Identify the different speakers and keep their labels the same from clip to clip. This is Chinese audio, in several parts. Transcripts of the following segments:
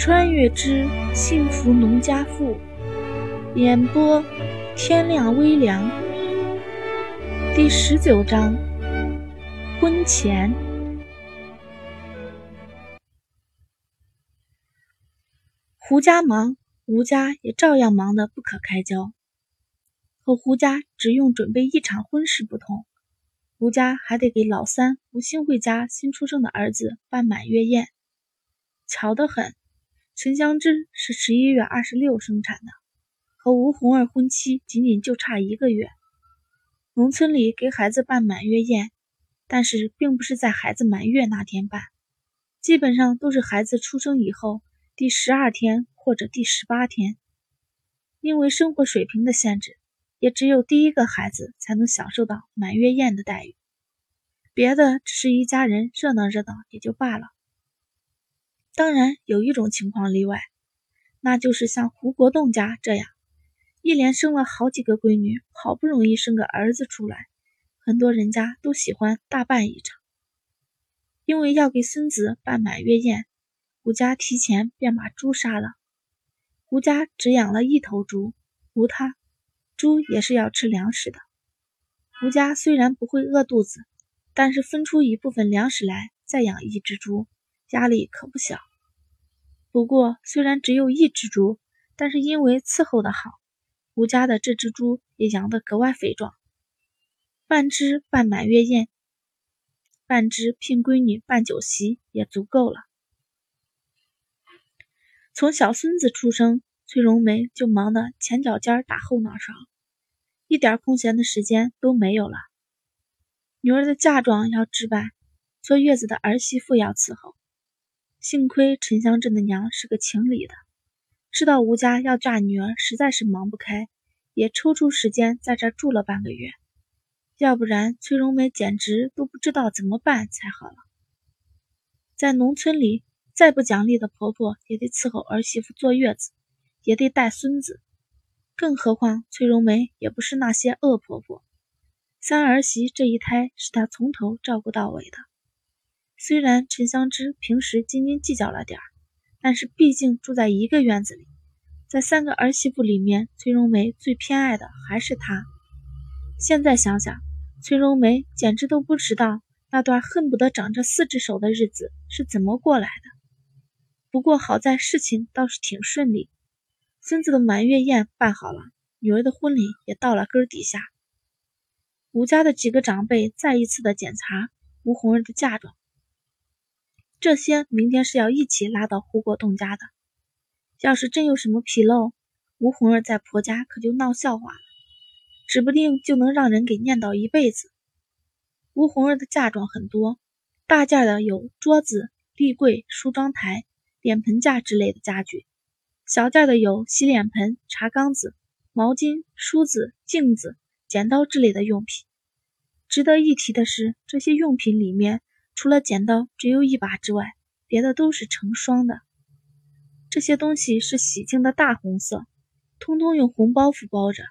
Speaker 1: 穿越之幸福农家妇，演播天亮微凉，第十九章婚前。胡家忙，吴家也照样忙得不可开交。和胡家只用准备一场婚事不同，吴家还得给老三吴兴贵家新出生的儿子办满月宴。巧得很。陈香芝是十一月二十六生产的，和吴红儿婚期仅仅就差一个月。农村里给孩子办满月宴，但是并不是在孩子满月那天办，基本上都是孩子出生以后第十二天或者第十八天。因为生活水平的限制，也只有第一个孩子才能享受到满月宴的待遇，别的只是一家人热闹热闹也就罢了。当然有一种情况例外，那就是像胡国栋家这样，一连生了好几个闺女，好不容易生个儿子出来，很多人家都喜欢大办一场。因为要给孙子办满月宴，胡家提前便把猪杀了。胡家只养了一头猪，无他，猪也是要吃粮食的。胡家虽然不会饿肚子，但是分出一部分粮食来再养一只猪，压力可不小。不过，虽然只有一只猪，但是因为伺候的好，吴家的这只猪也养得格外肥壮。半只办满月宴，半只聘闺女办酒席也足够了。从小孙子出生，崔荣梅就忙得前脚尖打后脑勺，一点空闲的时间都没有了。女儿的嫁妆要置办，坐月子的儿媳妇要伺候。幸亏沉香镇的娘是个情理的，知道吴家要嫁女儿，实在是忙不开，也抽出时间在这住了半个月。要不然崔荣梅简直都不知道怎么办才好了。在农村里，再不讲理的婆婆也得伺候儿媳妇坐月子，也得带孙子，更何况崔荣梅也不是那些恶婆婆。三儿媳这一胎是她从头照顾到尾的。虽然陈香芝平时斤斤计较了点儿，但是毕竟住在一个院子里，在三个儿媳妇里面，崔荣梅最偏爱的还是她。现在想想，崔荣梅简直都不知道那段恨不得长着四只手的日子是怎么过来的。不过好在事情倒是挺顺利，孙子的满月宴办好了，女儿的婚礼也到了根底下。吴家的几个长辈再一次的检查吴红儿的嫁妆。这些明天是要一起拉到胡国栋家的。要是真有什么纰漏，吴红儿在婆家可就闹笑话了，指不定就能让人给念叨一辈子。吴红儿的嫁妆很多，大件的有桌子、立柜、梳妆台、脸盆架之类的家具；小件的有洗脸盆、茶缸子、毛巾、梳子、镜子、剪刀之类的用品。值得一提的是，这些用品里面。除了剪刀只有一把之外，别的都是成双的。这些东西是喜庆的大红色，通通用红包袱包着，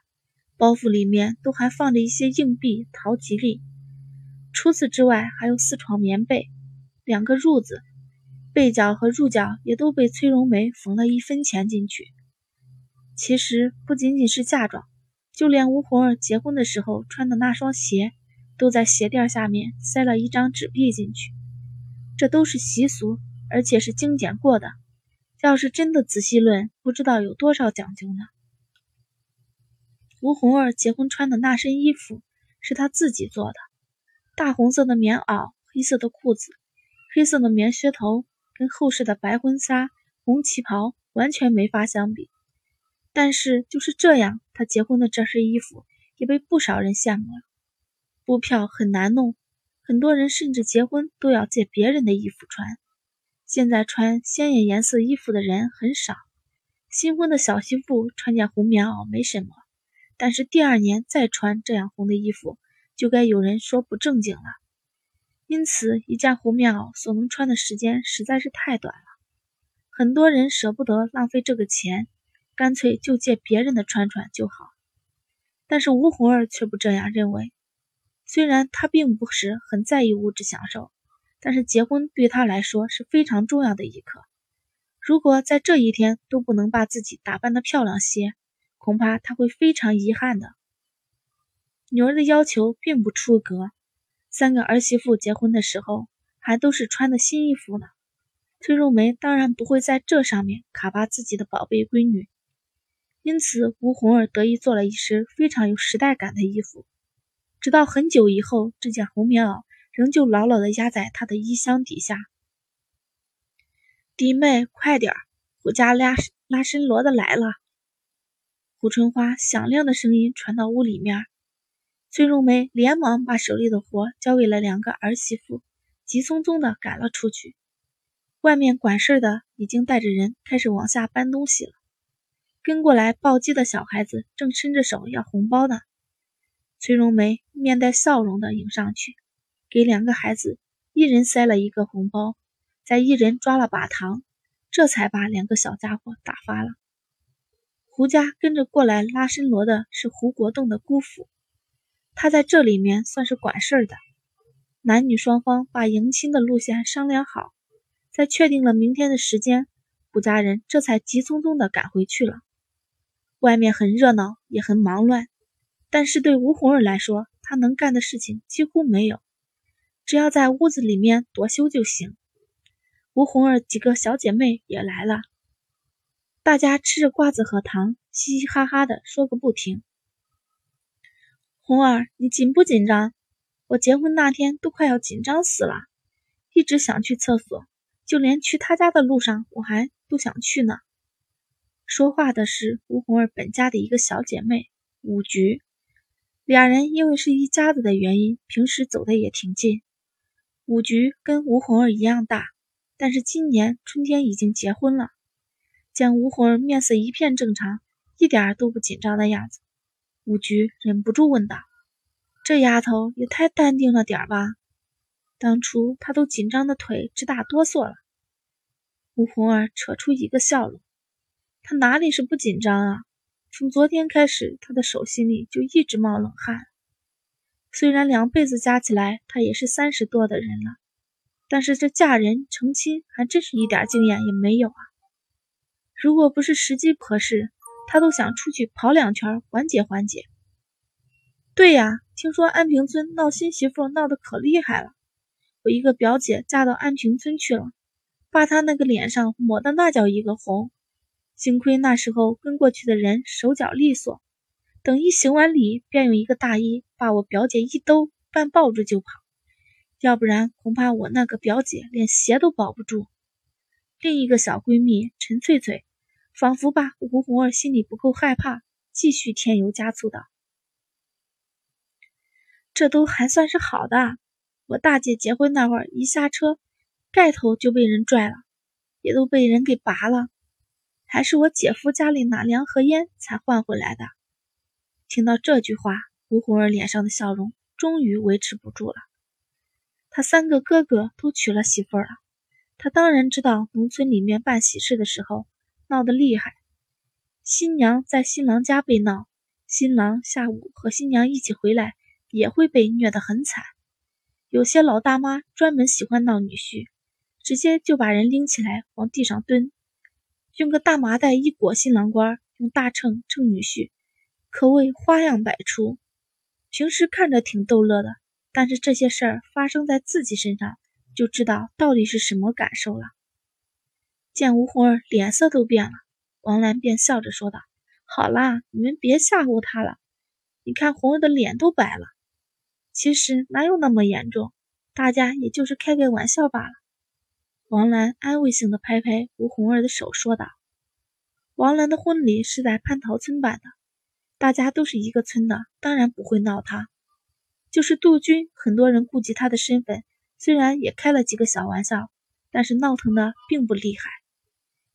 Speaker 1: 包袱里面都还放着一些硬币讨吉利。除此之外，还有四床棉被，两个褥子，被角和褥角也都被崔荣梅缝了一分钱进去。其实不仅仅是嫁妆，就连吴红儿结婚的时候穿的那双鞋。都在鞋垫下面塞了一张纸币进去，这都是习俗，而且是精简过的。要是真的仔细论，不知道有多少讲究呢。吴红儿结婚穿的那身衣服是她自己做的，大红色的棉袄，黑色的裤子，黑色的棉靴头，跟后世的白婚纱、红旗袍完全没法相比。但是就是这样，她结婚的这身衣服也被不少人羡慕了。布票很难弄，很多人甚至结婚都要借别人的衣服穿。现在穿鲜艳颜色衣服的人很少，新婚的小媳妇穿件红棉袄没什么，但是第二年再穿这样红的衣服，就该有人说不正经了。因此，一件红棉袄所能穿的时间实在是太短了，很多人舍不得浪费这个钱，干脆就借别人的穿穿就好。但是吴红儿却不这样认为。虽然他并不是很在意物质享受，但是结婚对他来说是非常重要的一刻。如果在这一天都不能把自己打扮得漂亮些，恐怕他会非常遗憾的。女儿的要求并不出格，三个儿媳妇结婚的时候还都是穿的新衣服呢。崔若梅当然不会在这上面卡巴自己的宝贝闺女，因此吴红儿得意做了一身非常有时代感的衣服。直到很久以后，这件红棉袄仍旧牢牢地压在她的衣箱底下。弟妹，快点儿，胡家拉拉伸罗的来了。胡春花响亮的声音传到屋里面，崔荣梅连忙把手里的活交给了两个儿媳妇，急匆匆地赶了出去。外面管事的已经带着人开始往下搬东西了。跟过来报鸡的小孩子正伸着手要红包呢。崔荣梅面带笑容的迎上去，给两个孩子一人塞了一个红包，再一人抓了把糖，这才把两个小家伙打发了。胡家跟着过来拉伸罗的是胡国栋的姑父，他在这里面算是管事儿的。男女双方把迎亲的路线商量好。在确定了明天的时间，胡家人这才急匆匆地赶回去了。外面很热闹，也很忙乱，但是对吴红儿来说，她能干的事情几乎没有，只要在屋子里面多修就行。吴红儿几个小姐妹也来了，大家吃着瓜子和糖，嘻嘻哈哈的说个不停。红儿，你紧不紧张？我结婚那天都快要紧张死了，一直想去厕所。就连去他家的路上，我还都想去呢。说话的是吴红儿本家的一个小姐妹武菊，俩人因为是一家子的原因，平时走的也挺近。武菊跟吴红儿一样大，但是今年春天已经结婚了。见吴红儿面色一片正常，一点都不紧张的样子，武菊忍不住问道：“这丫头也太淡定了点儿吧？”当初她都紧张的腿直打哆嗦了。吴红儿扯出一个笑容，他哪里是不紧张啊？从昨天开始，他的手心里就一直冒冷汗。虽然两辈子加起来他也是三十多的人了，但是这嫁人成亲还真是一点经验也没有啊。如果不是时机不合适，他都想出去跑两圈缓解缓解。对呀，听说安平村闹新媳妇闹得可厉害了。我一个表姐嫁到安平村去了，把她那个脸上抹的那叫一个红。幸亏那时候跟过去的人手脚利索，等一行完礼，便用一个大衣把我表姐一兜，半抱住就跑。要不然恐怕我那个表姐连鞋都保不住。另一个小闺蜜陈翠翠，仿佛把吴红儿心里不够害怕，继续添油加醋道：“这都还算是好的。”我大姐结婚那会儿，一下车，盖头就被人拽了，也都被人给拔了，还是我姐夫家里拿粮和烟才换回来的。听到这句话，吴红儿脸上的笑容终于维持不住了。他三个哥哥都娶了媳妇了，他当然知道农村里面办喜事的时候闹得厉害，新娘在新郎家被闹，新郎下午和新娘一起回来也会被虐得很惨。有些老大妈专门喜欢闹女婿，直接就把人拎起来往地上蹲，用个大麻袋一裹新郎官，用大秤称女婿，可谓花样百出。平时看着挺逗乐的，但是这些事儿发生在自己身上，就知道到底是什么感受了。见吴红儿脸色都变了，王兰便笑着说道：“好啦，你们别吓唬她了，你看红儿的脸都白了。”其实哪有那么严重，大家也就是开个玩笑罢了。王兰安慰性的拍拍吴红儿的手，说道：“王兰的婚礼是在蟠桃村办的，大家都是一个村的，当然不会闹他。就是杜军，很多人顾及他的身份，虽然也开了几个小玩笑，但是闹腾的并不厉害。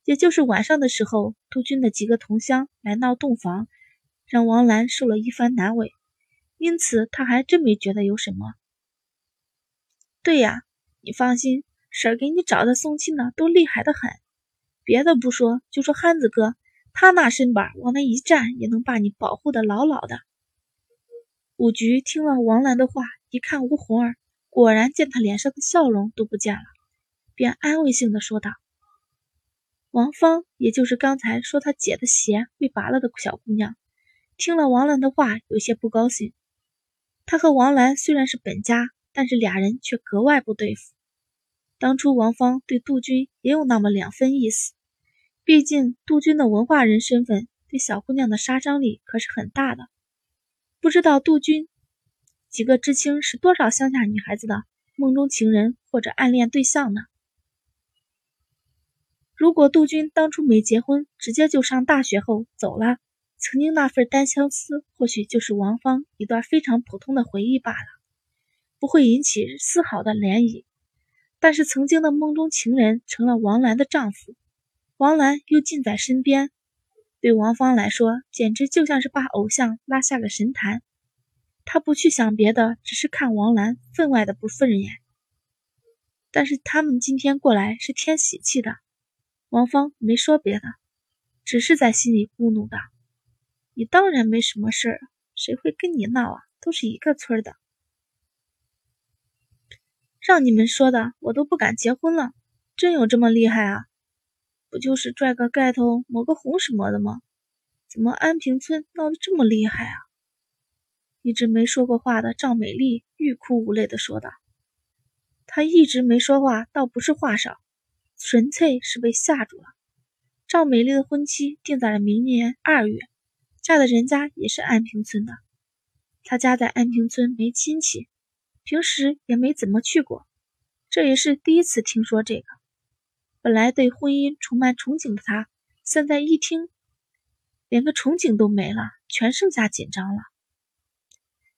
Speaker 1: 也就是晚上的时候，杜军的几个同乡来闹洞房，让王兰受了一番难为。”因此，他还真没觉得有什么。对呀，你放心，婶儿给你找的送亲呢都厉害的很。别的不说，就说憨子哥，他那身板往那一站，也能把你保护的牢牢的。五菊听了王兰的话，一看吴红儿，果然见他脸上的笑容都不见了，便安慰性的说道：“王芳，也就是刚才说他姐的鞋被拔了的小姑娘，听了王兰的话，有些不高兴。她和王兰虽然是本家，但是俩人却格外不对付。当初王芳对杜鹃也有那么两分意思，毕竟杜鹃的文化人身份对小姑娘的杀伤力可是很大的。不知道杜鹃几个知青是多少乡下女孩子的梦中情人或者暗恋对象呢？如果杜鹃当初没结婚，直接就上大学后走了，曾经那份单相思，或许就是王芳一段非常普通的回忆罢了，不会引起丝毫的涟漪。但是曾经的梦中情人成了王兰的丈夫，王兰又近在身边，对王芳来说，简直就像是把偶像拉下了神坛。她不去想别的，只是看王兰分外的不顺眼。但是他们今天过来是添喜气的。王芳没说别的，只是在心里咕哝道：“你当然没什么事儿，谁会跟你闹啊？都是一个村的，让你们说的，我都不敢结婚了。真有这么厉害啊？不就是拽个盖头、抹个红什么的吗？怎么安平村闹得这么厉害啊？”一直没说过话的赵美丽欲哭无泪的说道：“她一直没说话，倒不是话少。”纯粹是被吓住了。赵美丽的婚期定在了明年二月，嫁的人家也是安平村的。她家在安平村没亲戚，平时也没怎么去过，这也是第一次听说这个。本来对婚姻充满憧憬的他，现在一听，连个憧憬都没了，全剩下紧张了。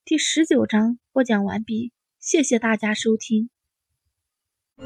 Speaker 1: 第十九章播讲完毕，谢谢大家收听。